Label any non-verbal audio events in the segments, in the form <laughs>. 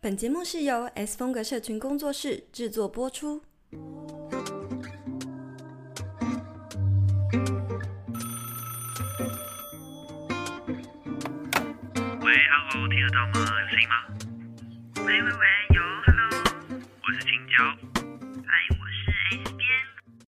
本节目是由 S 风格社群工作室制作播出。喂，Hello，听得到吗？有声音吗？喂喂喂，有，Hello，我是青椒。嗨，我是 S 边。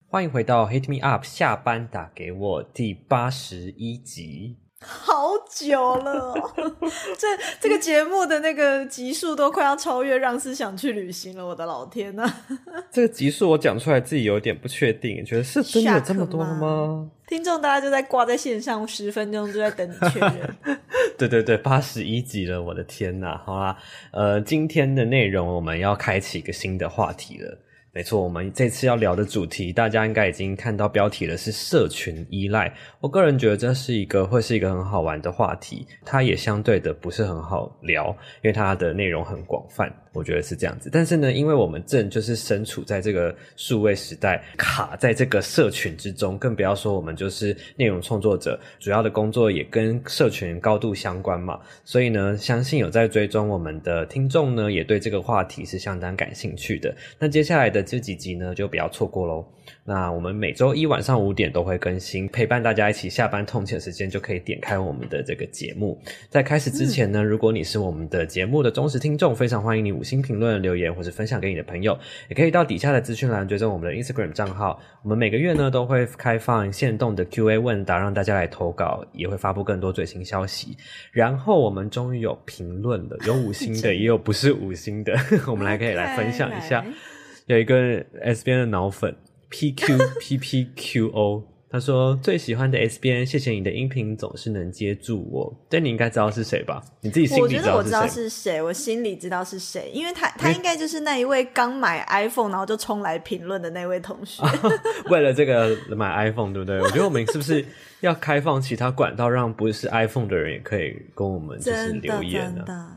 欢迎回到 Hit Me Up，下班打给我第八十一集。好久了，<laughs> 这这个节目的那个集数都快要超越《让思想去旅行》了，我的老天呐！<laughs> 这个集数我讲出来自己有点不确定，觉得是真的有这么多了吗？听众大家就在挂在线上十分钟，就在等你确认。<laughs> 对对对，八十一集了，我的天呐！好啦，呃，今天的内容我们要开启一个新的话题了。没错，我们这次要聊的主题，大家应该已经看到标题了，是社群依赖。我个人觉得这是一个会是一个很好玩的话题，它也相对的不是很好聊，因为它的内容很广泛。我觉得是这样子，但是呢，因为我们正就是身处在这个数位时代，卡在这个社群之中，更不要说我们就是内容创作者，主要的工作也跟社群高度相关嘛。所以呢，相信有在追踪我们的听众呢，也对这个话题是相当感兴趣的。那接下来的这几集呢，就不要错过喽。那我们每周一晚上五点都会更新，陪伴大家一起下班通勤的时间，就可以点开我们的这个节目。在开始之前呢，如果你是我们的节目的忠实听众，非常欢迎你五星评论留言，或是分享给你的朋友，也可以到底下的资讯栏追踪我们的 Instagram 账号。我们每个月呢都会开放限动的 QA 问答，让大家来投稿，也会发布更多最新消息。然后我们终于有评论了，有五星的，<laughs> 也有不是五星的，<laughs> 我们来可以来分享一下。<laughs> 有一个 S 编的脑粉。P Q <laughs> P P Q O，他说最喜欢的 S 编，谢谢你的音频总是能接住我。但你应该知道是谁吧？你自己心里知道是谁？我觉得我知道是谁，我心里知道是谁，因为他他应该就是那一位刚买 iPhone 然后就冲来评论的那位同学。<laughs> 为了这个买 iPhone，对不对？我觉得我们是不是要开放其他管道，让不是 iPhone 的人也可以跟我们就是留言呢？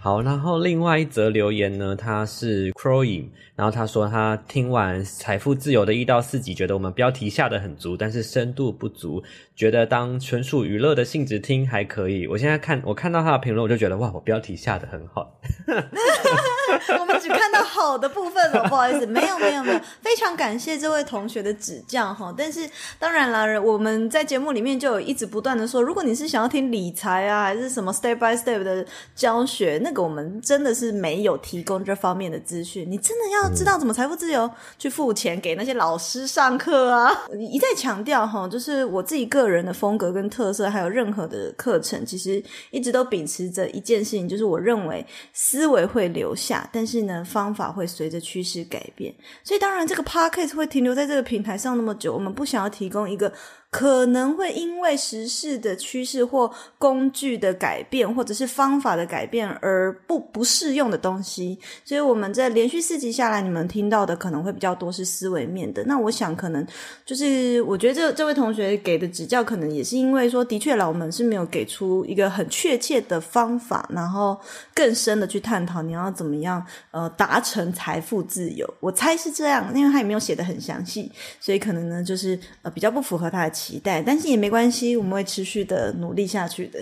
好，然后另外一则留言呢，他是 Crowing，然后他说他听完《财富自由》的一到四集，觉得我们标题下的很足，但是深度不足。觉得当纯属娱乐的性质听还可以。我现在看我看到他的评论，我就觉得哇，我标题下的很好。<laughs> 我们只看到好的部分了，不好意思，没有没有没有，非常感谢这位同学的指教哈。但是当然了，我们在节目里面就有一直不断的说，如果你是想要听理财啊，还是什么 step by step 的教学，那个我们真的是没有提供这方面的资讯。你真的要要知道怎么财富自由，去付钱给那些老师上课啊。一再强调哈，就是我自己个。人的风格跟特色，还有任何的课程，其实一直都秉持着一件事情，就是我认为思维会留下，但是呢，方法会随着趋势改变。所以，当然这个 podcast 会停留在这个平台上那么久，我们不想要提供一个。可能会因为时事的趋势或工具的改变，或者是方法的改变而不不适用的东西，所以我们在连续四集下来，你们听到的可能会比较多是思维面的。那我想可能就是，我觉得这这位同学给的指教，可能也是因为说，的确啦，我们是没有给出一个很确切的方法，然后更深的去探讨你要怎么样呃达成财富自由。我猜是这样，因为他也没有写得很详细，所以可能呢就是呃比较不符合他的期待，但是也没关系，我们会持续的努力下去的。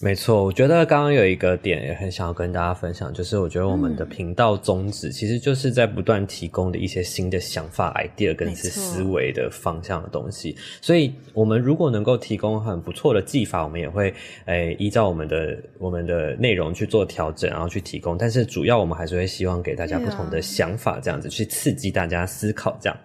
没错，我觉得刚刚有一个点也很想要跟大家分享，就是我觉得我们的频道宗旨其实就是在不断提供的一些新的想法、idea 跟一些思维的方向的东西。所以，我们如果能够提供很不错的技法，我们也会诶、依照我们的我们的内容去做调整，然后去提供。但是，主要我们还是会希望给大家不同的想法，这样子去刺激大家思考，这样。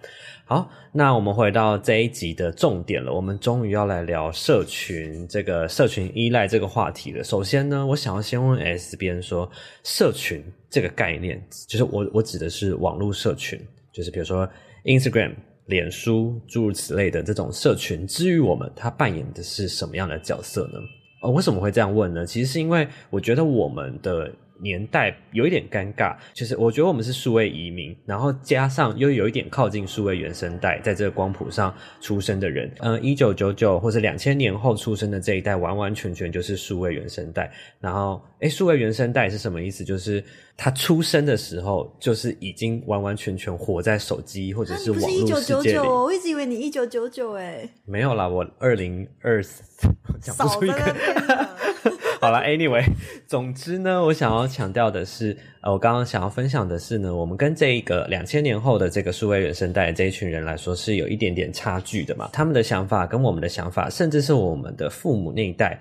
好，那我们回到这一集的重点了。我们终于要来聊社群这个社群依赖这个话题了。首先呢，我想要先问 S 边说，社群这个概念，就是我我指的是网络社群，就是比如说 Instagram、脸书诸如此类的这种社群，之于我们，它扮演的是什么样的角色呢？呃，为什么会这样问呢？其实是因为我觉得我们的。年代有一点尴尬，就是我觉得我们是数位移民，然后加上又有一点靠近数位原生代，在这个光谱上出生的人，嗯，一九九九或者两千年后出生的这一代，完完全全就是数位原生代。然后，诶，数位原生代是什么意思？就是他出生的时候，就是已经完完全全活在手机或者是网络世界里。是一九九九哦，我一直以为你一九九九诶。没有啦，我二零二四，<laughs> 讲不出一个。<laughs> 好了，Anyway，总之呢，我想要要强调的是，呃，我刚刚想要分享的是呢，我们跟这一个两千年后的这个数位原生代的这一群人来说，是有一点点差距的嘛。他们的想法跟我们的想法，甚至是我们的父母那一代，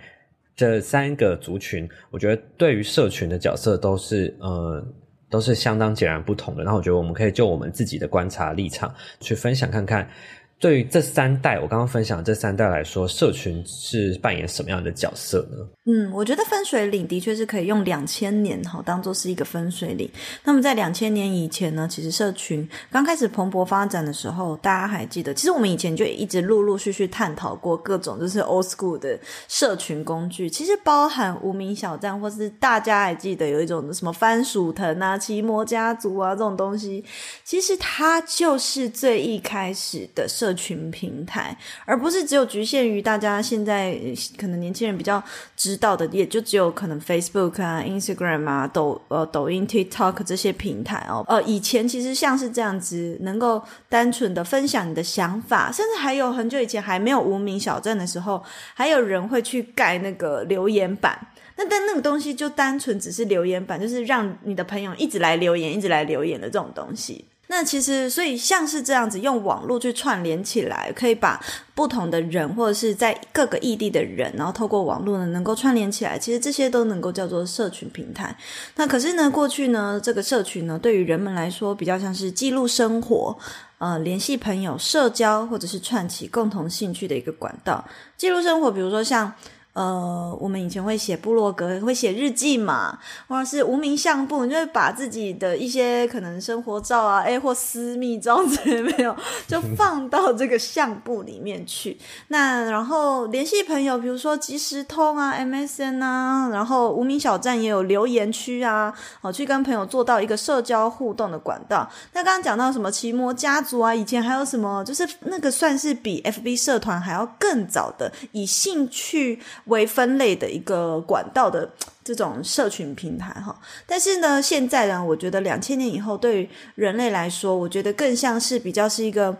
这三个族群，我觉得对于社群的角色都是，呃，都是相当截然不同的。那我觉得我们可以就我们自己的观察立场去分享看看。对于这三代，我刚刚分享这三代来说，社群是扮演什么样的角色呢？嗯，我觉得分水岭的确是可以用两千年哈当做是一个分水岭。那么在两千年以前呢，其实社群刚开始蓬勃发展的时候，大家还记得，其实我们以前就一直陆陆续续探讨过各种就是 old school 的社群工具，其实包含无名小站，或是大家还记得有一种什么番薯藤啊、奇摩家族啊这种东西，其实它就是最一开始的社。群平台，而不是只有局限于大家现在可能年轻人比较知道的，也就只有可能 Facebook 啊、Instagram 啊、抖呃抖音、TikTok 这些平台哦。呃，以前其实像是这样子，能够单纯的分享你的想法，甚至还有很久以前还没有无名小镇的时候，还有人会去盖那个留言板。那但那个东西就单纯只是留言板，就是让你的朋友一直来留言，一直来留言的这种东西。那其实，所以像是这样子用网络去串联起来，可以把不同的人或者是在各个异地的人，然后透过网络呢，能够串联起来。其实这些都能够叫做社群平台。那可是呢，过去呢，这个社群呢，对于人们来说，比较像是记录生活、呃，联系朋友、社交或者是串起共同兴趣的一个管道。记录生活，比如说像。呃，我们以前会写部落格，会写日记嘛，或者是无名相簿，你就会把自己的一些可能生活照啊，哎或私密照之类没有，<laughs> 就放到这个相簿里面去。那然后联系朋友，比如说即时通啊、MSN 啊，然后无名小站也有留言区啊，哦，去跟朋友做到一个社交互动的管道。那刚刚讲到什么奇摩家族啊，以前还有什么，就是那个算是比 FB 社团还要更早的以兴趣。为分类的一个管道的这种社群平台哈，但是呢，现在呢，我觉得两千年以后对于人类来说，我觉得更像是比较是一个，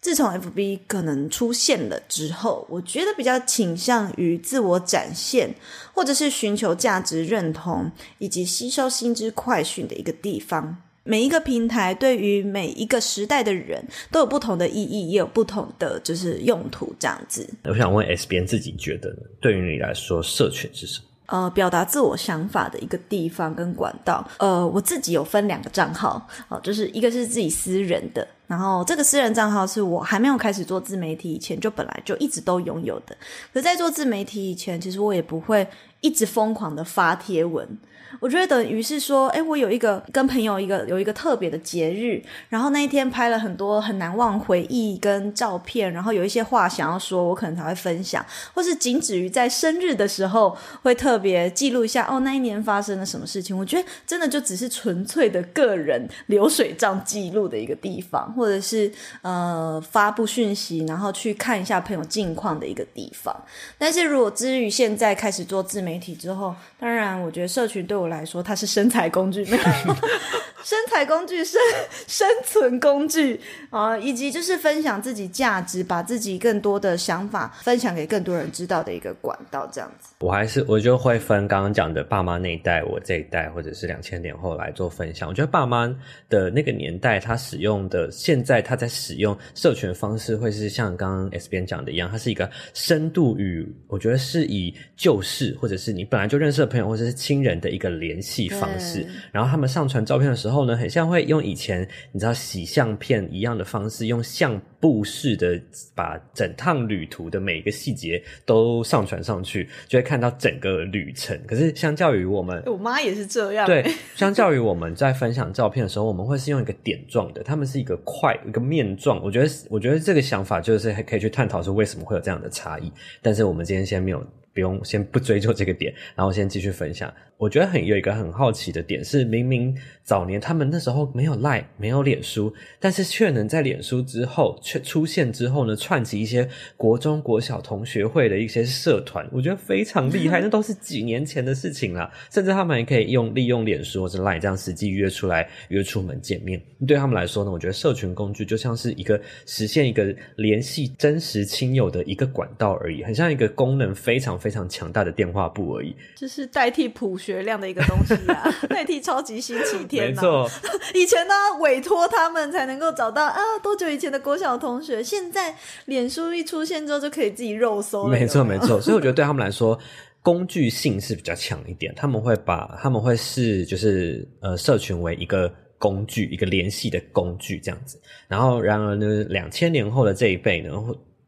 自从 FB 可能出现了之后，我觉得比较倾向于自我展现，或者是寻求价值认同以及吸收新知快讯的一个地方。每一个平台对于每一个时代的人都有不同的意义，也有不同的就是用途这样子。我想问 S 边自己觉得呢？对于你来说，社群是什么？呃，表达自我想法的一个地方跟管道。呃，我自己有分两个账号，哦，就是一个是自己私人的，然后这个私人账号是我还没有开始做自媒体以前就本来就一直都拥有的。可在做自媒体以前，其实我也不会一直疯狂的发贴文。我觉得等于是说，哎，我有一个跟朋友一个有一个特别的节日，然后那一天拍了很多很难忘回忆跟照片，然后有一些话想要说，我可能才会分享，或是仅止于在生日的时候会特别记录一下，哦，那一年发生了什么事情。我觉得真的就只是纯粹的个人流水账记录的一个地方，或者是呃发布讯息，然后去看一下朋友近况的一个地方。但是如果至于现在开始做自媒体之后，当然我觉得社群对我来说，它是生财工具，没有 <laughs> 生财工具、生生存工具啊，以及就是分享自己价值，把自己更多的想法分享给更多人知道的一个管道，这样子。我还是我就会分刚刚讲的爸妈那一代，我这一代，或者是两千年后来做分享。我觉得爸妈的那个年代，他使用的现在他在使用社群方式，会是像刚刚 S 边讲的一样，它是一个深度与我觉得是以旧事，或者是你本来就认识的朋友，或者是亲人的一个联系方式。然后他们上传照片的时候呢，很像会用以前你知道洗相片一样的方式，用相簿式的把整趟旅途的每一个细节都上传上去，就会。看到整个旅程，可是相较于我们，<laughs> 我妈也是这样。对，相较于我们在分享照片的时候，我们会是用一个点状的，他们是一个块，一个面状。我觉得，我觉得这个想法就是还可以去探讨说为什么会有这样的差异。但是我们今天先没有。不用先不追究这个点，<laughs> 然后先继续分享。我觉得很有一个很好奇的点是，明明早年他们那时候没有 Line，没有脸书，但是却能在脸书之后却出现之后呢，串起一些国中国小同学会的一些社团，我觉得非常厉害。<laughs> 那都是几年前的事情了，甚至他们还可以用利用脸书或者 Line 这样实际约出来约出门见面。对他们来说呢，我觉得社群工具就像是一个实现一个联系真实亲友的一个管道而已，很像一个功能非常非非常强大的电话簿而已，就是代替普学量的一个东西啊，<laughs> 代替超级星期天、啊。没错，<laughs> 以前呢委托他们才能够找到啊，多久以前的国小同学，现在脸书一出现之后就可以自己肉搜了。没错没错，所以我觉得对他们来说。工具性是比较强一点，他们会把他们会视就是呃社群为一个工具，一个联系的工具这样子。然后，然而呢，两千年后的这一辈呢。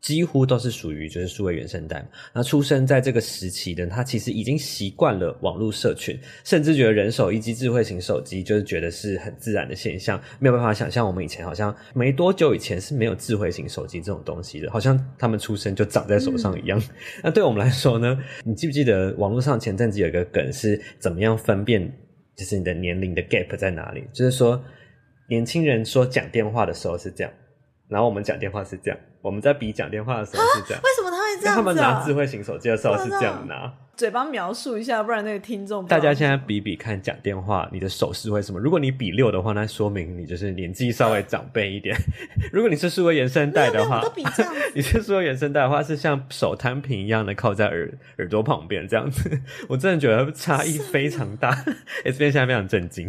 几乎都是属于就是数位原生代嘛，那出生在这个时期的他，其实已经习惯了网络社群，甚至觉得人手一机智慧型手机，就是觉得是很自然的现象，没有办法想象我们以前好像没多久以前是没有智慧型手机这种东西的，好像他们出生就长在手上一样。嗯、那对我们来说呢？你记不记得网络上前阵子有一个梗是怎么样分辨，就是你的年龄的 gap 在哪里？就是说年轻人说讲电话的时候是这样，然后我们讲电话是这样。我们在比讲电话的时候是这样，为什么他会这样、啊？他们拿智慧型手机的时候是这样拿。嘴巴描述一下，不然那个听众。大家现在比比看讲电话，你的手势会什么？如果你比六的话，那说明你就是年纪稍微长辈一点。<laughs> 如果你是数位原生代的话，都比这样。你是数位原生代的话，是像手摊平一样的靠在耳耳朵旁边这样子。<laughs> 我真的觉得差异非常大。<laughs> S 边现在非常震惊，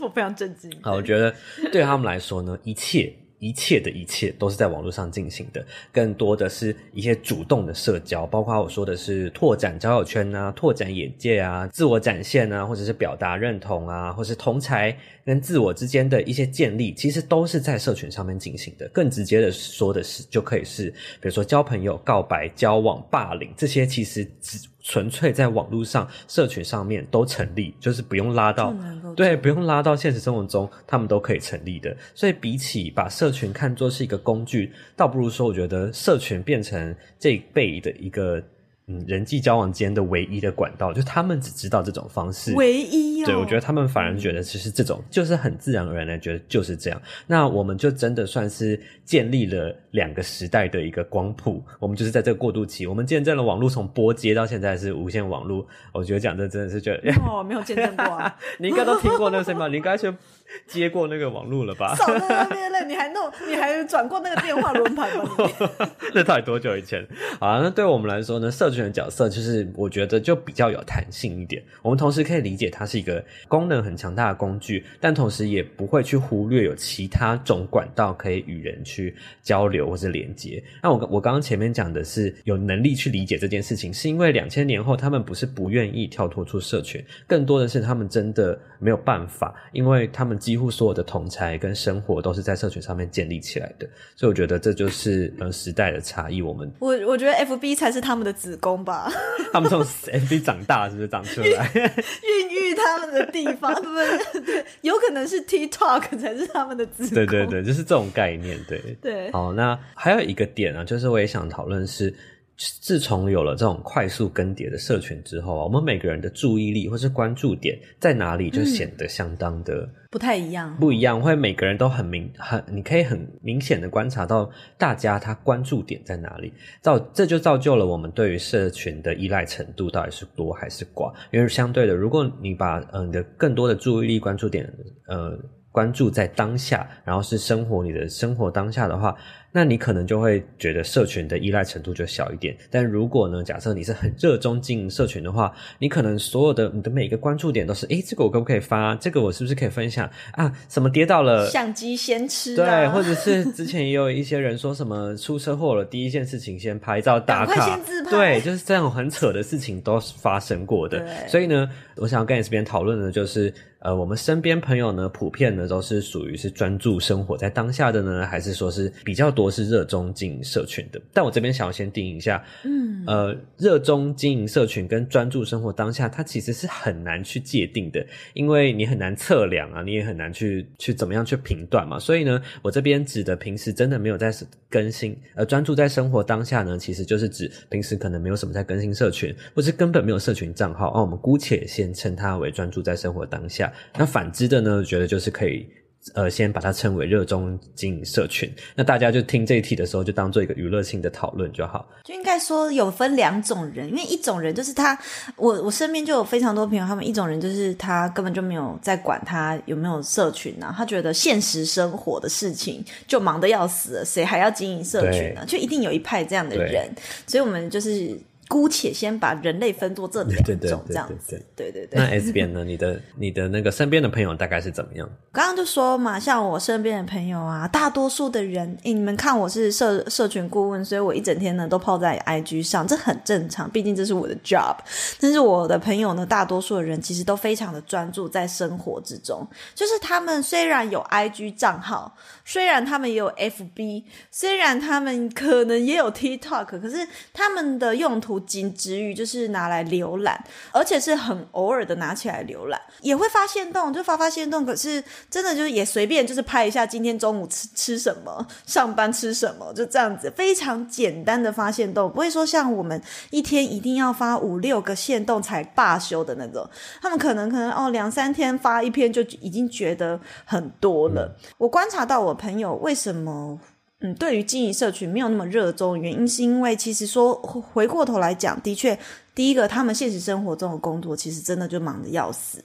我非常震惊。好，我觉得对他们来说呢，一切。一切的一切都是在网络上进行的，更多的是一些主动的社交，包括我说的是拓展交友圈啊、拓展眼界啊、自我展现啊，或者是表达认同啊，或是同才跟自我之间的一些建立，其实都是在社群上面进行的。更直接的说的是，就可以是比如说交朋友、告白、交往、霸凌这些，其实只。纯粹在网络上、社群上面都成立，就是不用拉到，对，不用拉到现实生活中，他们都可以成立的。所以，比起把社群看作是一个工具，倒不如说，我觉得社群变成这一辈的一个。嗯，人际交往间的唯一的管道，就他们只知道这种方式，唯一哦。对，我觉得他们反而觉得其实这种就是很自然而然的觉得就是这样。那我们就真的算是建立了两个时代的一个光谱，我们就是在这个过渡期，我们见证了网络从波接到现在是无线网络。我觉得讲这真的是觉得哦，没有见证过啊，你应该都听过那个什么，你应该去。<laughs> 接过那个网路了吧？少在那边了，你还弄，你还转过那个电话轮盘吗？<laughs> 那到底多久以前？好啊，那对我们来说呢，社群的角色就是我觉得就比较有弹性一点。我们同时可以理解它是一个功能很强大的工具，但同时也不会去忽略有其他种管道可以与人去交流或是连接。那我我刚刚前面讲的是有能力去理解这件事情，是因为两千年后他们不是不愿意跳脱出社群，更多的是他们真的没有办法，因为他们。几乎所有的同才跟生活都是在社群上面建立起来的，所以我觉得这就是呃时代的差异。我们我我觉得 FB 才是他们的子宫吧，<laughs> 他们从 FB 长大是不是长出来孕育他们的地方？对 <laughs> 不对？有可能是 TikTok 才是他们的子宫。对对对，就是这种概念。对对。好，那还有一个点啊，就是我也想讨论是。自从有了这种快速更迭的社群之后啊，我们每个人的注意力或是关注点在哪里，就显得相当的、嗯、不太一样。不一样，会每个人都很明很，你可以很明显的观察到大家他关注点在哪里，造这就造就了我们对于社群的依赖程度到底是多还是寡。因为相对的，如果你把嗯你的更多的注意力关注点呃关注在当下，然后是生活你的生活当下的话。那你可能就会觉得社群的依赖程度就小一点，但如果呢，假设你是很热衷经营社群的话，你可能所有的你的每个关注点都是，诶，这个我可不可以发？这个我是不是可以分享啊？什么跌倒了？相机先吃。对，或者是之前也有一些人说什么出车祸了，第一件事情先拍照打卡。对，就是这种很扯的事情都是发生过的。所以呢，我想要跟你这边讨论的就是。呃，我们身边朋友呢，普遍呢都是属于是专注生活在当下的呢，还是说是比较多是热衷经营社群的？但我这边想要先定义一下，嗯，呃，热衷经营社群跟专注生活当下，它其实是很难去界定的，因为你很难测量啊，你也很难去去怎么样去评断嘛。所以呢，我这边指的平时真的没有在更新，呃，专注在生活当下呢，其实就是指平时可能没有什么在更新社群，或是根本没有社群账号，啊，我们姑且先称它为专注在生活当下。那反之的呢，我觉得就是可以，呃，先把它称为热衷经营社群。那大家就听这一题的时候，就当做一个娱乐性的讨论就好。就应该说有分两种人，因为一种人就是他，我我身边就有非常多朋友，他们一种人就是他根本就没有在管他有没有社群啊，他觉得现实生活的事情就忙得要死了，谁还要经营社群呢？就一定有一派这样的人，所以我们就是。姑且先把人类分作这两种 <laughs> 这样子，对对对。那 S 边呢？你的你的那个身边的朋友大概是怎么样？刚刚就说嘛，像我身边的朋友啊，大多数的人，诶，你们看我是社社群顾问，所以我一整天呢都泡在 IG 上，这很正常，毕竟这是我的 job。但是我的朋友呢，大多数的人其实都非常的专注在生活之中，就是他们虽然有 IG 账号，虽然他们也有 FB，虽然他们可能也有 TikTok，可是他们的用途。仅止于就是拿来浏览，而且是很偶尔的拿起来浏览，也会发现动，就发发现动。可是真的就是也随便就是拍一下今天中午吃吃什么，上班吃什么，就这样子，非常简单的发现动，不会说像我们一天一定要发五六个限动才罢休的那种。他们可能可能哦两三天发一篇就已经觉得很多了。我观察到我朋友为什么。嗯，对于经营社群没有那么热衷，原因是因为其实说回过头来讲，的确，第一个他们现实生活中的工作其实真的就忙得要死。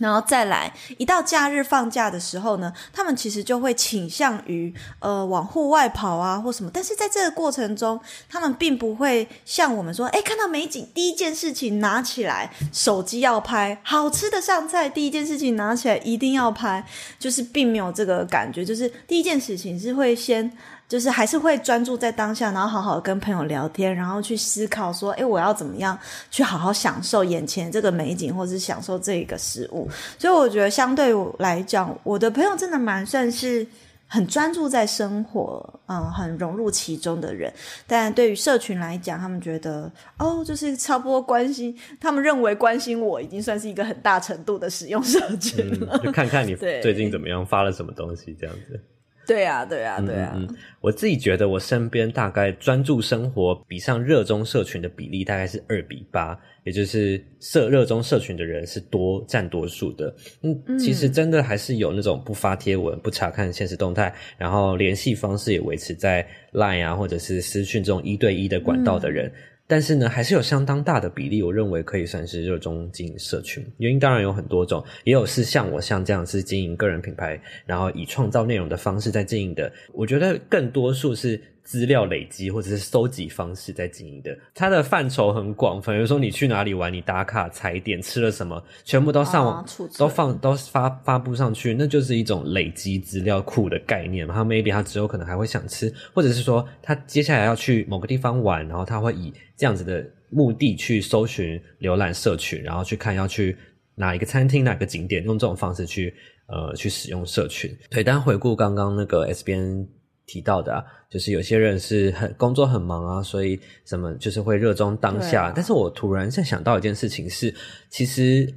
然后再来，一到假日放假的时候呢，他们其实就会倾向于呃往户外跑啊或什么。但是在这个过程中，他们并不会像我们说，诶，看到美景第一件事情拿起来手机要拍，好吃的上菜第一件事情拿起来一定要拍，就是并没有这个感觉。就是第一件事情是会先。就是还是会专注在当下，然后好好跟朋友聊天，然后去思考说，诶，我要怎么样去好好享受眼前这个美景，或者是享受这个食物。所以我觉得相对来讲，我的朋友真的蛮算是很专注在生活，嗯，很融入其中的人。但对于社群来讲，他们觉得哦，就是差不多关心，他们认为关心我已经算是一个很大程度的使用社群了。嗯，就看看你 <laughs> 最近怎么样，发了什么东西这样子。对啊，对啊，对啊。嗯嗯，我自己觉得，我身边大概专注生活比上热衷社群的比例大概是二比八，也就是社热衷社群的人是多占多数的。嗯，其实真的还是有那种不发贴文、不查看现实动态，然后联系方式也维持在 Line 啊或者是私讯这种一对一的管道的人。嗯但是呢，还是有相当大的比例，我认为可以算是热衷经营社群。原因当然有很多种，也有是像我像这样是经营个人品牌，然后以创造内容的方式在经营的。我觉得更多数是。资料累积或者是搜集方式在经营的，它的范畴很广泛。比如说你去哪里玩，你打卡踩点吃了什么，全部都上网、哦、都放都发发布上去，那就是一种累积资料库的概念嘛。他 maybe 他之后可能还会想吃，或者是说他接下来要去某个地方玩，然后他会以这样子的目的去搜寻浏览社群，然后去看要去哪一个餐厅、哪个景点，用这种方式去呃去使用社群。对，但回顾刚刚那个 S 编。提到的啊，就是有些人是很工作很忙啊，所以什么就是会热衷当下。啊、但是我突然在想到一件事情是，其实，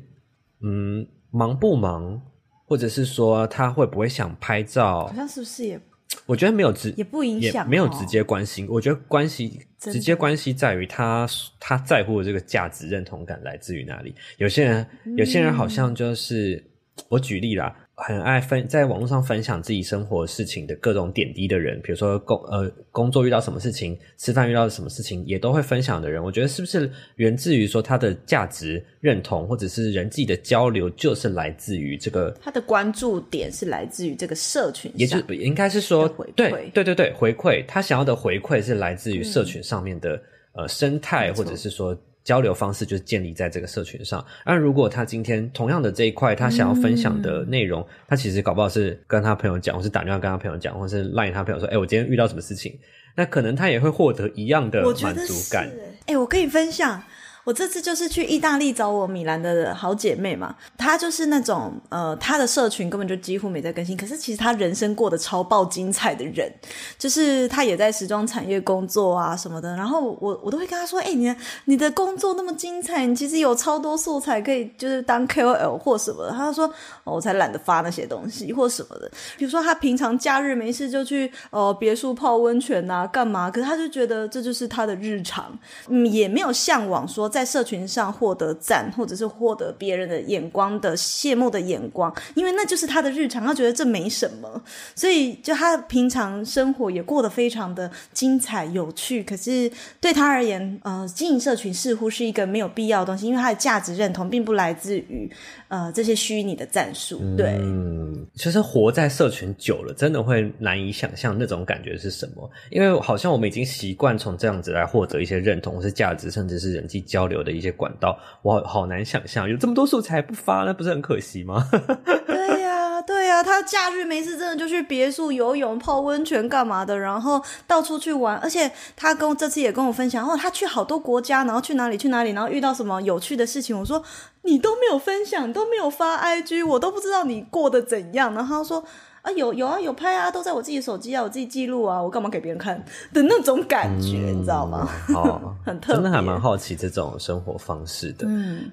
嗯，忙不忙，或者是说他会不会想拍照，好像是不是也？我觉得没有直也不影响，没有直接关系。我觉得关系直接关系在于他他在乎的这个价值认同感来自于哪里。有些人，有些人好像就是、嗯、我举例啦。很爱分在网络上分享自己生活事情的各种点滴的人，比如说工呃工作遇到什么事情，吃饭遇到什么事情，也都会分享的人，我觉得是不是源自于说他的价值认同，或者是人际的交流，就是来自于这个他的关注点是来自于这个社群上，也就应该是说对对对对回馈，他想要的回馈是来自于社群上面的、嗯、呃生态，或者是说。交流方式就是建立在这个社群上。那如果他今天同样的这一块，他想要分享的内容，嗯、他其实搞不好是跟他朋友讲，或是打电话跟他朋友讲，或是赖他朋友说：“哎、欸，我今天遇到什么事情？”那可能他也会获得一样的满足感。哎、欸，我可以分享。我这次就是去意大利找我米兰的好姐妹嘛，她就是那种呃，她的社群根本就几乎没在更新，可是其实她人生过得超爆精彩的人，就是她也在时装产业工作啊什么的。然后我我都会跟她说，哎、你的你的工作那么精彩，你其实有超多素材可以就是当 KOL 或什么的。她就说，哦，我才懒得发那些东西或什么的。比如说她平常假日没事就去呃别墅泡温泉啊干嘛，可是她就觉得这就是她的日常，嗯，也没有向往说。在社群上获得赞，或者是获得别人的眼光的羡慕的眼光，因为那就是他的日常，他觉得这没什么，所以就他平常生活也过得非常的精彩有趣。可是对他而言，呃，经营社群似乎是一个没有必要的东西，因为他的价值认同并不来自于呃这些虚拟的赞数。对，嗯，其实活在社群久了，真的会难以想象那种感觉是什么，因为好像我们已经习惯从这样子来获得一些认同或是价值，甚至是人际交交流的一些管道。我好，好难想象有这么多素材不发，那不是很可惜吗？<laughs> 对呀、对呀、他假日没事真的就去别墅游泳、泡温泉干嘛的，然后到处去玩。而且他跟我这次也跟我分享，哦，他去好多国家，然后去哪里去哪里，然后遇到什么有趣的事情。我说你都没有分享，都没有发 IG，我都不知道你过得怎样。然后他说。啊，有有啊，有拍啊，都在我自己手机啊，我自己记录啊，我干嘛给别人看的那种感觉，嗯、你知道吗？哦，<laughs> 很特别，真的还蛮好奇这种生活方式的。嗯，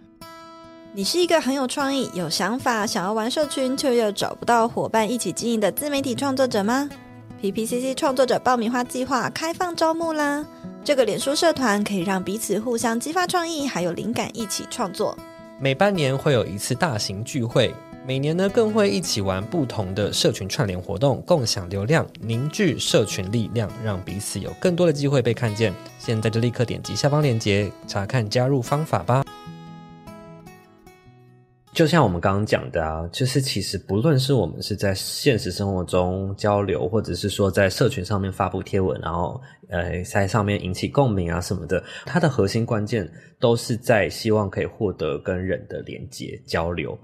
你是一个很有创意、有想法、想要玩社群却又找不到伙伴一起经营的自媒体创作者吗？PPCC 创作者爆米花计划开放招募啦！这个脸书社团可以让彼此互相激发创意，还有灵感，一起创作。每半年会有一次大型聚会。每年呢，更会一起玩不同的社群串联活动，共享流量，凝聚社群力量，让彼此有更多的机会被看见。现在就立刻点击下方链接，查看加入方法吧。就像我们刚刚讲的啊，就是其实不论是我们是在现实生活中交流，或者是说在社群上面发布贴文，然后呃在上面引起共鸣啊什么的，它的核心关键都是在希望可以获得跟人的连接交流。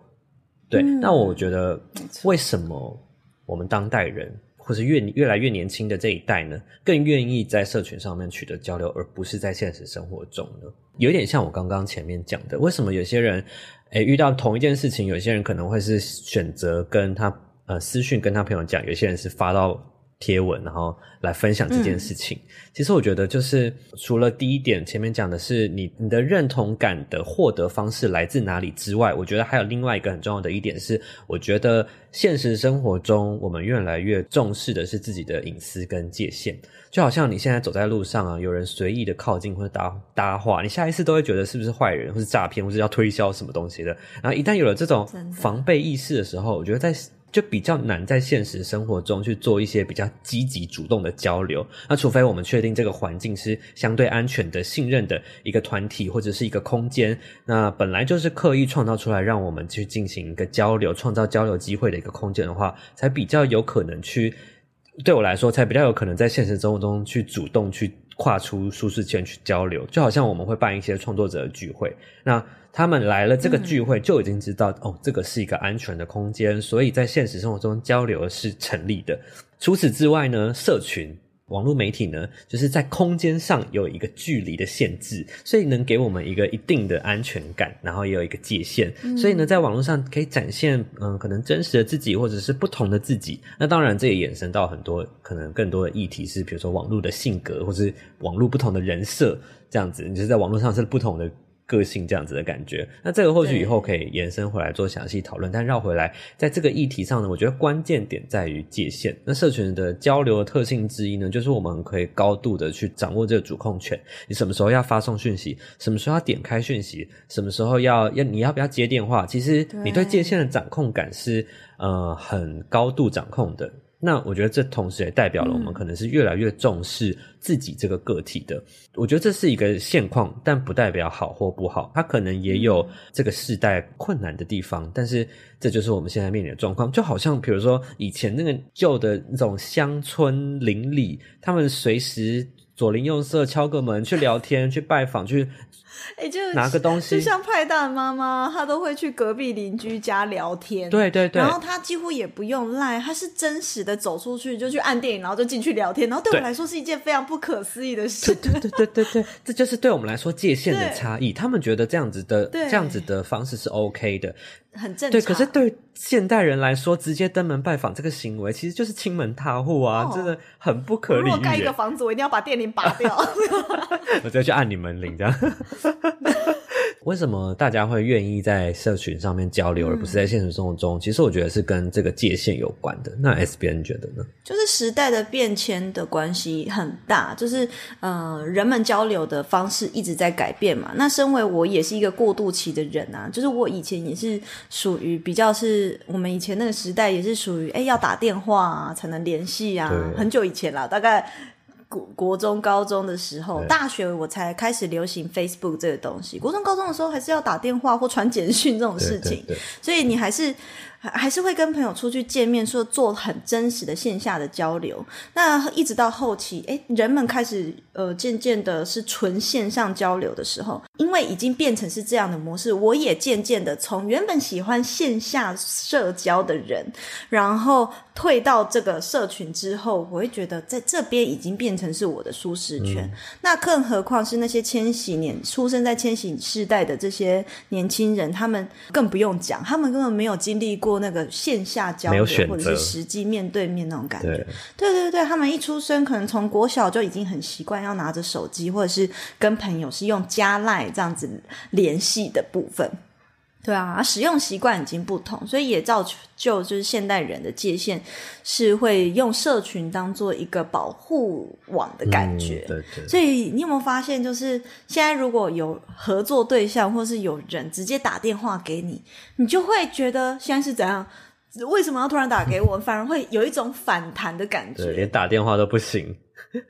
对，那我觉得为什么我们当代人，或是越越来越年轻的这一代呢，更愿意在社群上面取得交流，而不是在现实生活中呢？有点像我刚刚前面讲的，为什么有些人，诶，遇到同一件事情，有些人可能会是选择跟他呃私讯跟他朋友讲，有些人是发到。贴文，然后来分享这件事情。嗯、其实我觉得，就是除了第一点前面讲的是你你的认同感的获得方式来自哪里之外，我觉得还有另外一个很重要的一点是，我觉得现实生活中我们越来越重视的是自己的隐私跟界限。就好像你现在走在路上啊，有人随意的靠近或者搭搭话，你下一次都会觉得是不是坏人，或是诈骗，或是要推销什么东西的。然后一旦有了这种防备意识的时候，我觉得在就比较难在现实生活中去做一些比较积极主动的交流。那除非我们确定这个环境是相对安全的、信任的一个团体或者是一个空间，那本来就是刻意创造出来让我们去进行一个交流、创造交流机会的一个空间的话，才比较有可能去。对我来说，才比较有可能在现实生活中去主动去跨出舒适圈去交流。就好像我们会办一些创作者的聚会，那。他们来了这个聚会，就已经知道、嗯、哦，这个是一个安全的空间，所以在现实生活中交流是成立的。除此之外呢，社群网络媒体呢，就是在空间上有一个距离的限制，所以能给我们一个一定的安全感，然后也有一个界限。嗯、所以呢，在网络上可以展现嗯，可能真实的自己，或者是不同的自己。那当然，这也衍生到很多可能更多的议题是，比如说网络的性格，或是网络不同的人设这样子。你就是在网络上是不同的。个性这样子的感觉，那这个或许以后可以延伸回来做详细讨论。但绕回来，在这个议题上呢，我觉得关键点在于界限。那社群的交流的特性之一呢，就是我们可以高度的去掌握这个主控权。你什么时候要发送讯息，什么时候要点开讯息，什么时候要要你要不要接电话，其实你对界限的掌控感是呃很高度掌控的。那我觉得这同时也代表了我们可能是越来越重视自己这个个体的。嗯、我觉得这是一个现况，但不代表好或不好。它可能也有这个世代困难的地方，但是这就是我们现在面临的状况。就好像比如说以前那个旧的那种乡村邻里，他们随时左邻右舍敲个门去聊天、去拜访、去。哎、欸，就拿个东西，就像派大妈妈，她都会去隔壁邻居家聊天。对对对，然后她几乎也不用赖，她是真实的走出去就去按电影，然后就进去聊天。然后对我来说是一件非常不可思议的事。对对对对对对，<laughs> 这就是对我们来说界限的差异。对他们觉得这样子的这样子的方式是 OK 的。很正常，对，可是对现代人来说，直接登门拜访这个行为，其实就是亲门踏户啊，哦、真的很不可理喻。如果盖一个房子，我一定要把电铃拔掉，<laughs> 我直接去按你门铃，这样。<laughs> 为什么大家会愿意在社群上面交流，而不是在现实生活中？嗯、其实我觉得是跟这个界限有关的。那 SBN 觉得呢？就是时代的变迁的关系很大，就是呃，人们交流的方式一直在改变嘛。那身为我也是一个过渡期的人啊，就是我以前也是属于比较是我们以前那个时代也是属于哎要打电话啊才能联系啊，很久以前啦，大概。国国中、高中的时候，大学我才开始流行 Facebook 这个东西。国中、高中的时候，还是要打电话或传简讯这种事情，所以你还是。还是会跟朋友出去见面，说做很真实的线下的交流。那一直到后期，哎，人们开始呃渐渐的是纯线上交流的时候，因为已经变成是这样的模式，我也渐渐的从原本喜欢线下社交的人，然后退到这个社群之后，我会觉得在这边已经变成是我的舒适圈。嗯、那更何况是那些千禧年出生在千禧世代的这些年轻人，他们更不用讲，他们根本没有经历过。那个线下交流，或者是实际面对面那种感觉，对，对对对，他们一出生可能从国小就已经很习惯要拿着手机，或者是跟朋友是用加赖这样子联系的部分。对啊，使用习惯已经不同，所以也造就就是现代人的界限是会用社群当做一个保护网的感觉。嗯、对对。所以你有没有发现，就是现在如果有合作对象，或是有人直接打电话给你，你就会觉得现在是怎样？为什么要突然打给我？<laughs> 反而会有一种反弹的感觉。对，连打电话都不行。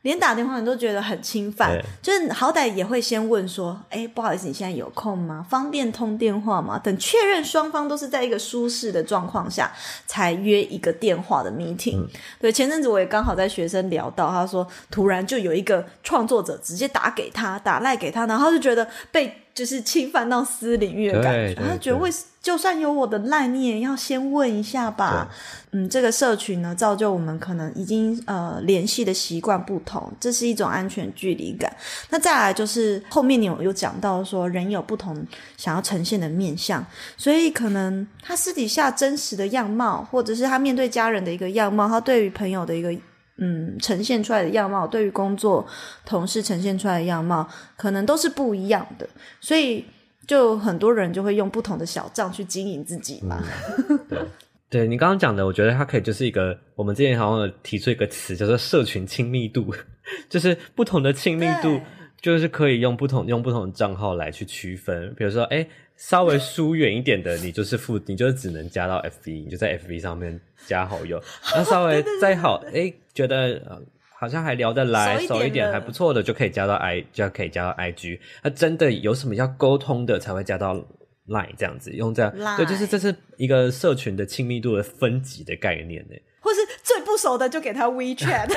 连打电话你都觉得很侵犯，就是好歹也会先问说：“哎，不好意思，你现在有空吗？方便通电话吗？”等确认双方都是在一个舒适的状况下，才约一个电话的 meeting。嗯、对，前阵子我也刚好在学生聊到，他说突然就有一个创作者直接打给他，打赖给他，然后就觉得被。就是侵犯到私领域的感觉，他觉得为就算有我的赖，你也要先问一下吧。嗯，这个社群呢，造就我们可能已经呃联系的习惯不同，这是一种安全距离感。那再来就是后面你有有讲到说，人有不同想要呈现的面相，所以可能他私底下真实的样貌，或者是他面对家人的一个样貌，他对于朋友的一个。嗯，呈现出来的样貌，对于工作同事呈现出来的样貌，可能都是不一样的，所以就很多人就会用不同的小账去经营自己嘛。<laughs> 嗯、对，对你刚刚讲的，我觉得它可以就是一个，我们之前好像有提出一个词叫做社群亲密度，就是不同的亲密度，就是可以用不同用不同的账号来去区分，比如说，哎。稍微疏远一点的，你就是负，你就是只能加到 FB，你就在 FB 上面加好友。<laughs> 那稍微再好，哎、欸，觉得、呃、好像还聊得来，熟一,一点还不错的，就可以加到 I，就可以加到 IG。那真的有什么要沟通的，才会加到 Line 这样子，用这样，Line 对，就是这是一个社群的亲密度的分级的概念呢。或是最不熟的，就给他 WeChat。<laughs>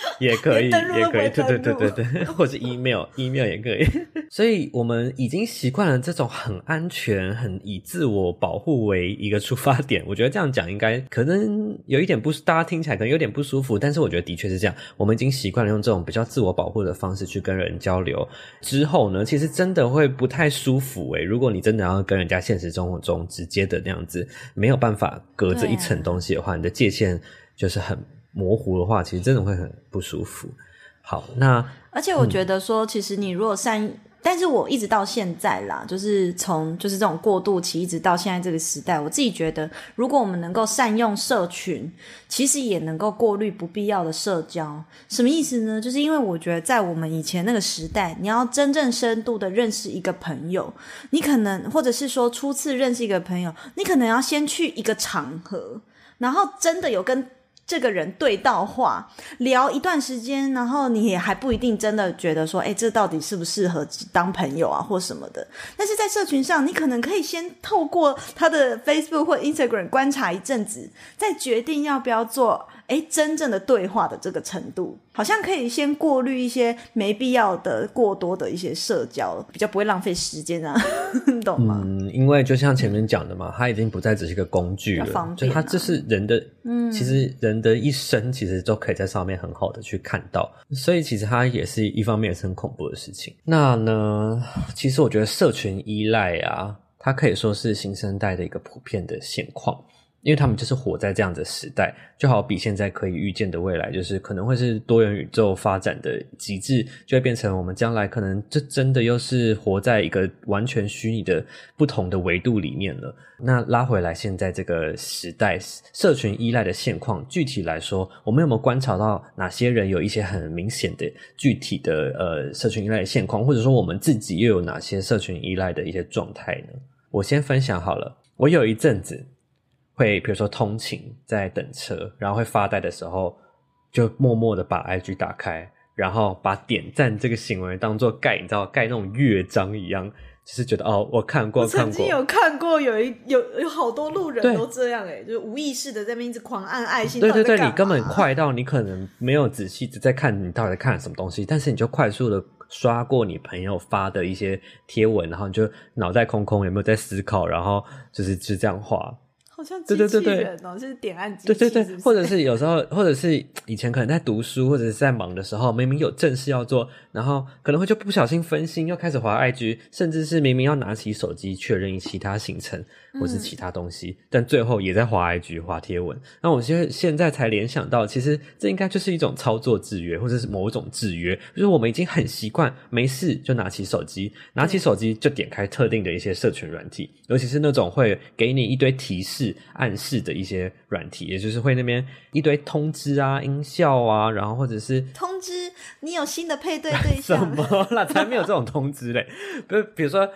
<laughs> 也可以，也可以，对对对对对，<laughs> 或者 email，email 也可以。<laughs> 所以我们已经习惯了这种很安全、很以自我保护为一个出发点。我觉得这样讲应该可能有一点不，大家听起来可能有点不舒服。但是我觉得的确是这样，我们已经习惯了用这种比较自我保护的方式去跟人交流。之后呢，其实真的会不太舒服诶。如果你真的要跟人家现实生活中直接的那样子，没有办法隔着一层东西的话，你的界限就是很。模糊的话，其实真的会很不舒服。好，那而且我觉得说，其实你如果善，嗯、但是我一直到现在啦，就是从就是这种过渡期一直到现在这个时代，我自己觉得，如果我们能够善用社群，其实也能够过滤不必要的社交。什么意思呢？就是因为我觉得在我们以前那个时代，你要真正深度的认识一个朋友，你可能或者是说初次认识一个朋友，你可能要先去一个场合，然后真的有跟。这个人对到话聊一段时间，然后你也还不一定真的觉得说，哎，这到底适不适合当朋友啊，或什么的。但是在社群上，你可能可以先透过他的 Facebook 或 Instagram 观察一阵子，再决定要不要做。哎，真正的对话的这个程度，好像可以先过滤一些没必要的、过多的一些社交，比较不会浪费时间啊，<laughs> 你懂吗？嗯，因为就像前面讲的嘛，它已经不再只是一个工具了，啊、就它这是人的，嗯，其实人的一生其实都可以在上面很好的去看到，所以其实它也是一方面也是很恐怖的事情。那呢，其实我觉得社群依赖啊，它可以说是新生代的一个普遍的现况。因为他们就是活在这样的时代，就好比现在可以预见的未来，就是可能会是多元宇宙发展的极致，就会变成我们将来可能这真的又是活在一个完全虚拟的不同的维度里面了。那拉回来，现在这个时代社群依赖的现况，具体来说，我们有没有观察到哪些人有一些很明显的具体的呃社群依赖的现况，或者说我们自己又有哪些社群依赖的一些状态呢？我先分享好了，我有一阵子。会比如说通勤在等车，然后会发呆的时候，就默默的把 IG 打开，然后把点赞这个行为当做盖，你知道盖那种乐章一样，就是觉得哦，我看过，我曾经有看过有一有有好多路人都这样诶，就是无意识的在那边一直狂按爱心。对对对，你根本快到你可能没有仔细的在看你到底在看什么东西，但是你就快速的刷过你朋友发的一些贴文，然后你就脑袋空空，有没有在思考，然后就是就这样画。好像机器人哦，对对对对是点按机器，对对对，或者是有时候，<laughs> 或者是以前可能在读书或者是在忙的时候，明明有正事要做，然后可能会就不小心分心，又开始滑 IG，甚至是明明要拿起手机确认其他行程或是其他东西，嗯、但最后也在滑 IG 滑贴文。那我现现在才联想到，其实这应该就是一种操作制约，或者是某种制约，就是我们已经很习惯没事就拿起手机，拿起手机就点开特定的一些社群软体，尤其是那种会给你一堆提示。暗示的一些软体，也就是会那边一堆通知啊、音效啊，然后或者是通知你有新的配对对象，<laughs> 什么啦？才没有这种通知嘞！<laughs> 比如，比如说。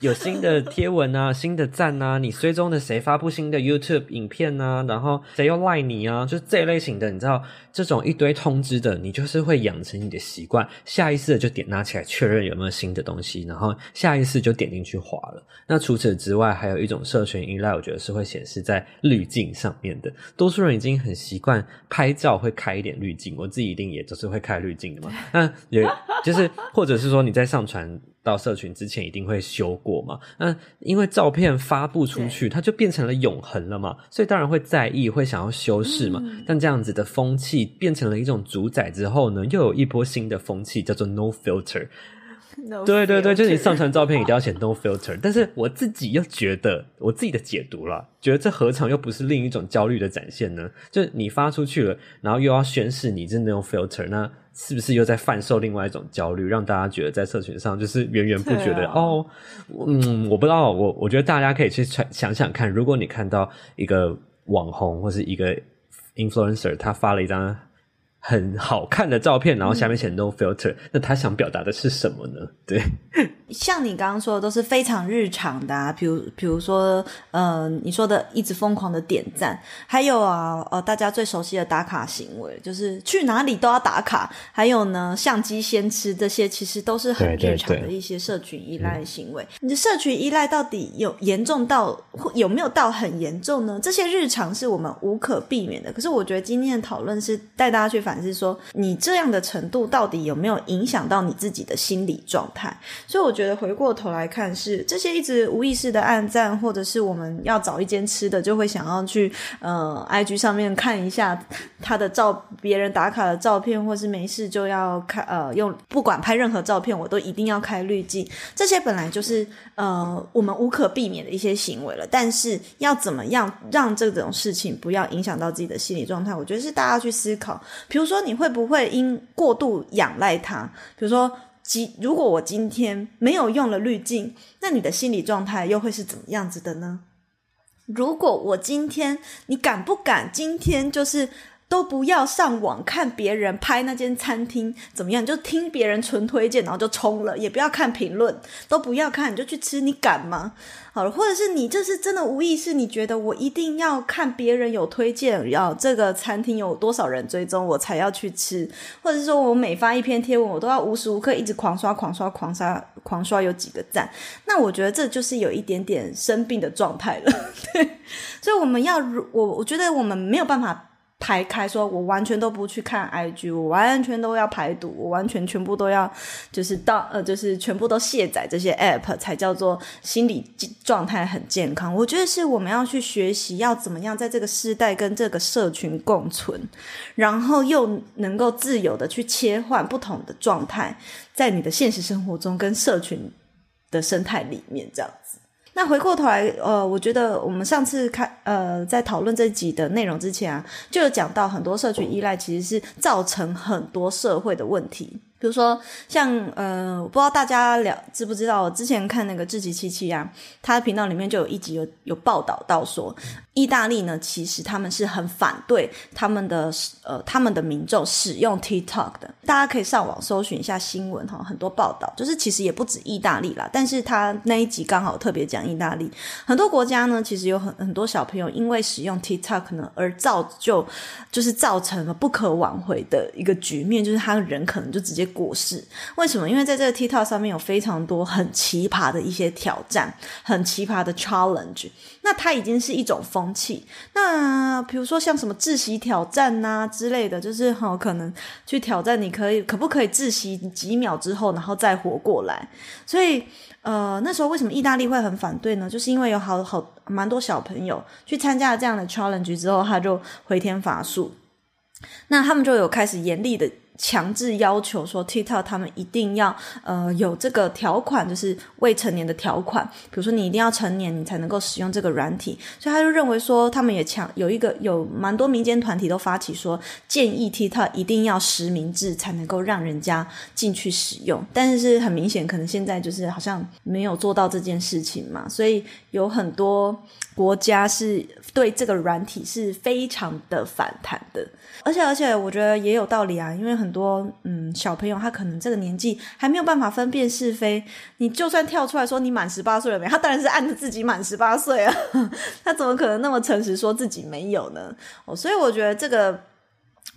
有新的贴文啊，<laughs> 新的赞啊，你追踪的谁发布新的 YouTube 影片啊，然后谁又赖你啊，就这类型的，你知道这种一堆通知的，你就是会养成你的习惯，下意识的就点拿起来确认有没有新的东西，然后下意识就点进去滑了。那除此之外，还有一种社群依赖，我觉得是会显示在滤镜上面的。多数人已经很习惯拍照会开一点滤镜，我自己一定也都是会开滤镜的嘛。<laughs> 那也就是或者是说你在上传。到社群之前一定会修过嘛？那因为照片发布出去，它就变成了永恒了嘛，所以当然会在意，会想要修饰嘛。嗯、但这样子的风气变成了一种主宰之后呢，又有一波新的风气叫做 No Filter。<laughs> No 对对对，就是你上传照片一定要写 No Filter。但是我自己又觉得，我自己的解读啦，觉得这何尝又不是另一种焦虑的展现呢？就是你发出去了，然后又要宣示你是 No Filter，那。是不是又在贩售另外一种焦虑，让大家觉得在社群上就是源源不绝的、啊、哦？嗯，我不知道，我我觉得大家可以去想想看，如果你看到一个网红或是一个 influencer，他发了一张。很好看的照片，然后下面写 no filter，嗯，那他想表达的是什么呢？对，像你刚刚说的都是非常日常的啊，比如比如说，呃，你说的一直疯狂的点赞，还有啊，呃，大家最熟悉的打卡行为，就是去哪里都要打卡，还有呢，相机先吃这些，其实都是很日常的一些社群依赖行为。对对对，你的社群依赖到底有严重到有没有到很严重呢？这些日常是我们无可避免的，可是我觉得今天的讨论是带大家去反。还是说，你这样的程度到底有没有影响到你自己的心理状态？所以我觉得回过头来看是，这些一直无意识的暗赞，或者是我们要找一间吃的，就会想要去呃 IG 上面看一下他的照，别人打卡的照片，或是没事就要开呃用，不管拍任何照片，我都一定要开滤镜。这些本来就是呃我们无可避免的一些行为了。但是要怎么样让这种事情不要影响到自己的心理状态？我觉得是大家去思考，比如。说你会不会因过度仰赖他？比如说，今如果我今天没有用了滤镜，那你的心理状态又会是怎么样子的呢？如果我今天，你敢不敢今天就是都不要上网看别人拍那间餐厅怎么样，就听别人纯推荐，然后就冲了，也不要看评论，都不要看，你就去吃，你敢吗？好了，或者是你这是真的无意识，你觉得我一定要看别人有推荐，要这个餐厅有多少人追踪，我才要去吃，或者是说我每发一篇贴文，我都要无时无刻一直狂刷、狂刷、狂刷、狂刷，有几个赞，那我觉得这就是有一点点生病的状态了。对，所以我们要，我我觉得我们没有办法。排开，说我完全都不去看 IG，我完全都要排毒，我完全全部都要，就是到呃，就是全部都卸载这些 App 才叫做心理状态很健康。我觉得是我们要去学习要怎么样在这个时代跟这个社群共存，然后又能够自由的去切换不同的状态，在你的现实生活中跟社群的生态里面这样。那回过头来，呃，我觉得我们上次开，呃，在讨论这集的内容之前啊，就有讲到很多社群依赖其实是造成很多社会的问题。比如说，像呃，我不知道大家了知不知道，我之前看那个志祺七七啊，他的频道里面就有一集有有报道到说，意大利呢，其实他们是很反对他们的呃他们的民众使用 TikTok 的。大家可以上网搜寻一下新闻哈，很多报道，就是其实也不止意大利啦，但是他那一集刚好特别讲意大利，很多国家呢，其实有很很多小朋友因为使用 TikTok 呢，而造就就是造成了不可挽回的一个局面，就是他人可能就直接。故事，为什么？因为在这个 TikTok 上面有非常多很奇葩的一些挑战，很奇葩的 challenge。那它已经是一种风气。那比如说像什么窒息挑战啊之类的，就是很有可能去挑战，你可以可不可以窒息几秒之后，然后再活过来？所以呃，那时候为什么意大利会很反对呢？就是因为有好好蛮多小朋友去参加了这样的 challenge 之后，他就回天乏术。那他们就有开始严厉的。强制要求说，TikTok 他们一定要呃有这个条款，就是未成年的条款。比如说，你一定要成年，你才能够使用这个软体。所以他就认为说，他们也强有一个有蛮多民间团体都发起说，建议 TikTok 一定要实名制才能够让人家进去使用。但是是很明显，可能现在就是好像没有做到这件事情嘛，所以有很多国家是对这个软体是非常的反弹的。而且而且，我觉得也有道理啊，因为很多嗯小朋友他可能这个年纪还没有办法分辨是非，你就算跳出来说你满十八岁了没，他当然是按着自己满十八岁啊，<laughs> 他怎么可能那么诚实说自己没有呢？哦，所以我觉得这个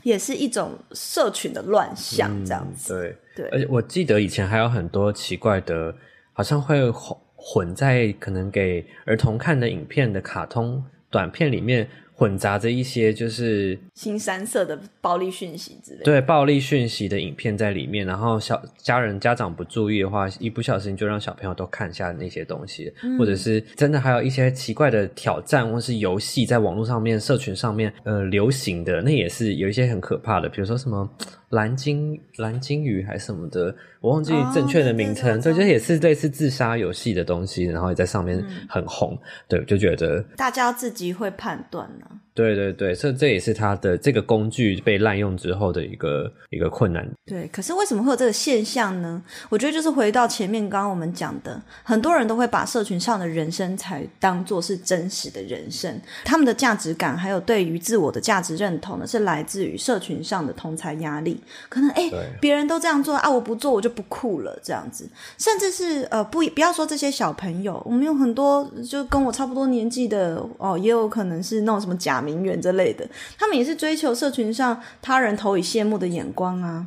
也是一种社群的乱象，这样子。嗯、对对，而且我记得以前还有很多奇怪的，好像会混混在可能给儿童看的影片的卡通短片里面。混杂着一些就是新三色的暴力讯息之类的，对暴力讯息的影片在里面，然后小家人家长不注意的话，一不小心就让小朋友都看下那些东西，嗯、或者是真的还有一些奇怪的挑战或是游戏在网络上面、社群上面呃流行的，那也是有一些很可怕的，比如说什么蓝鲸蓝鲸鱼还是什么的。我忘记正确的名称，对、就也是类似自杀游戏的东西，然后也在上面很红，嗯、对，就觉得大家要自己会判断呢。对对对，这这也是他的这个工具被滥用之后的一个一个困难。对，可是为什么会有这个现象呢？我觉得就是回到前面刚刚我们讲的，很多人都会把社群上的人生才当做是真实的人生，他们的价值感还有对于自我的价值认同呢，是来自于社群上的同才压力。可能哎，别人都这样做啊，我不做我就不酷了，这样子，甚至是呃，不不要说这些小朋友，我们有很多就跟我差不多年纪的哦，也有可能是那种什么假名媛之类的，他们也是追求社群上他人投以羡慕的眼光啊。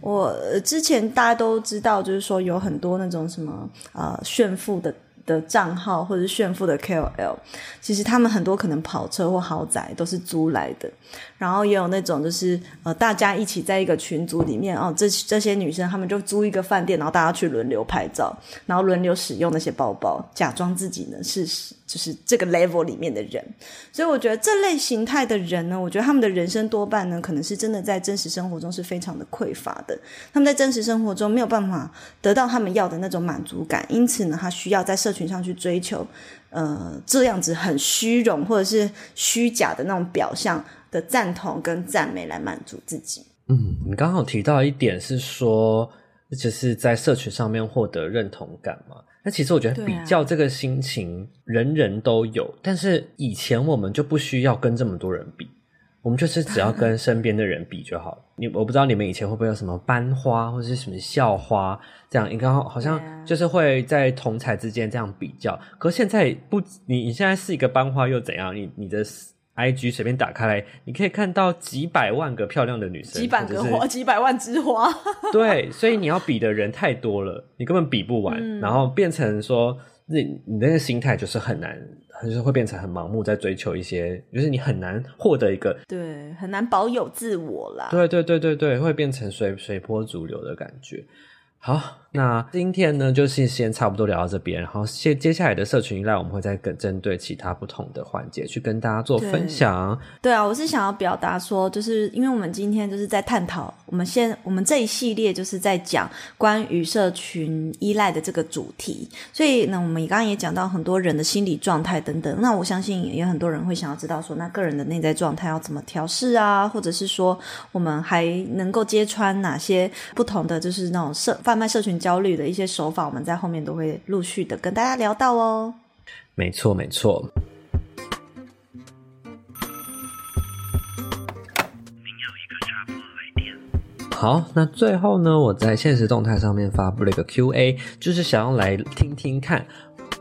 我之前大家都知道，就是说有很多那种什么呃炫富的的账号或者炫富的 KOL，其实他们很多可能跑车或豪宅都是租来的。然后也有那种就是呃，大家一起在一个群组里面哦，这这些女生她们就租一个饭店，然后大家去轮流拍照，然后轮流使用那些包包，假装自己呢是就是这个 level 里面的人。所以我觉得这类形态的人呢，我觉得他们的人生多半呢，可能是真的在真实生活中是非常的匮乏的。他们在真实生活中没有办法得到他们要的那种满足感，因此呢，他需要在社群上去追求呃这样子很虚荣或者是虚假的那种表象。的赞同跟赞美来满足自己。嗯，你刚好提到一点是说，就是在社群上面获得认同感嘛。那其实我觉得比较这个心情，人人都有。啊、但是以前我们就不需要跟这么多人比，我们就是只要跟身边的人比就好。你我不知道你们以前会不会有什么班花或者是什么校花这样，应该好像就是会在同才之间这样比较。可是现在不，你你现在是一个班花又怎样？你你的。IG 随便打开来，你可以看到几百万个漂亮的女生，几百个花，几百万枝花。<laughs> <laughs> 对，所以你要比的人太多了，你根本比不完，嗯、然后变成说，你你那个心态就是很难，就是会变成很盲目，在追求一些，就是你很难获得一个，对，很难保有自我啦。对对对对对，会变成随随波逐流的感觉。好。那今天呢，就是先差不多聊到这边，然后接接下来的社群依赖，我们会再跟针对其他不同的环节去跟大家做分享。对，对啊，我是想要表达说，就是因为我们今天就是在探讨，我们先我们这一系列就是在讲关于社群依赖的这个主题，所以呢，我们刚刚也讲到很多人的心理状态等等。那我相信也有很多人会想要知道说，那个人的内在状态要怎么调试啊，或者是说我们还能够揭穿哪些不同的就是那种社贩卖社群。焦虑的一些手法，我们在后面都会陆续的跟大家聊到哦。没错，没错。好，那最后呢，我在现实动态上面发布了一个 Q&A，就是想要来听听看。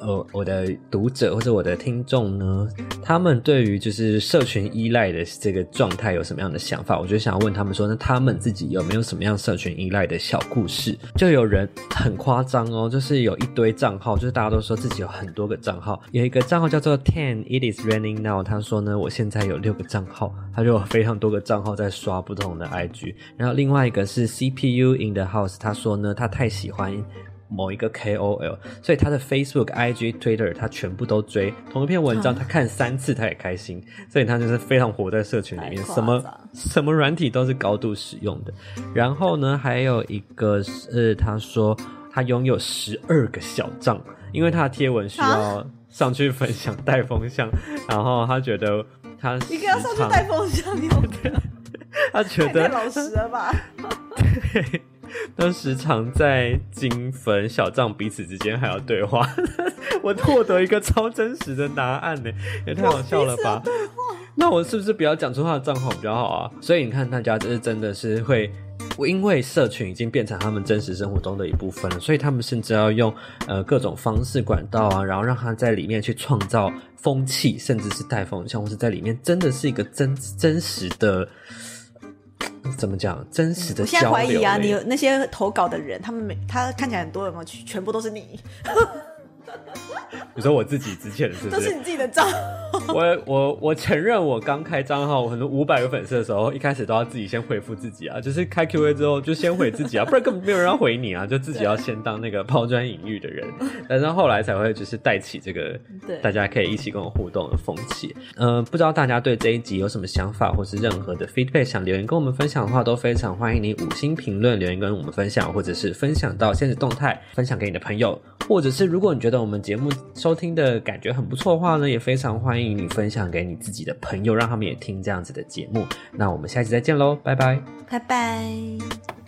呃，我的读者或者我的听众呢，他们对于就是社群依赖的这个状态有什么样的想法？我就想要问他们说，那他们自己有没有什么样社群依赖的小故事？就有人很夸张哦，就是有一堆账号，就是大家都说自己有很多个账号，有一个账号叫做 Ten It Is Running Now，他说呢，我现在有六个账号，他就有非常多个账号在刷不同的 IG。然后另外一个是 CPU in the House，他说呢，他太喜欢。某一个 KOL，所以他的 Facebook、IG、Twitter 他全部都追，同一篇文章他看三次他也开心，所以他就是非常活在社群里面，什么什么软体都是高度使用的。然后呢，还有一个是他说他拥有十二个小账，因为他的贴文需要上去分享带风向，然后他觉得他一个要上去带风向，你 <laughs> 他觉得太老实了吧？<laughs> 对。<laughs> 都时常在金粉小藏彼此之间还要对话，<laughs> 我获得一个超真实的答案呢，也太好笑了吧？那我是不是不要讲出他的账号比较好啊？所以你看，大家这是真的是会，因为社群已经变成他们真实生活中的一部分了，所以他们甚至要用呃各种方式管道啊，然后让他在里面去创造风气，甚至是带风向，或是在里面真的是一个真真实的。怎么讲？真实的交流。我现在怀疑啊，你有那些投稿的人，他们每他看起来很多有没有？全部都是你。你说我自己之前的是不是？都是你自己的账。我我我承认，我刚开账号，我很多五百个粉丝的时候，一开始都要自己先回复自己啊，就是开 Q&A 之后就先回自己啊，<laughs> 不然根本没有人要回你啊，就自己要先当那个抛砖引玉的人，但是后来才会就是带起这个，对，大家可以一起跟我互动的风气。嗯、呃，不知道大家对这一集有什么想法，或是任何的 feedback 想留言跟我们分享的话，都非常欢迎你五星评论留言跟我们分享，或者是分享到现实动态分享给你的朋友，或者是如果你觉得我们节目收听的感觉很不错的话呢，也非常欢迎你分享给你自己的朋友，让他们也听这样子的节目。那我们下期再见喽，拜拜，拜拜。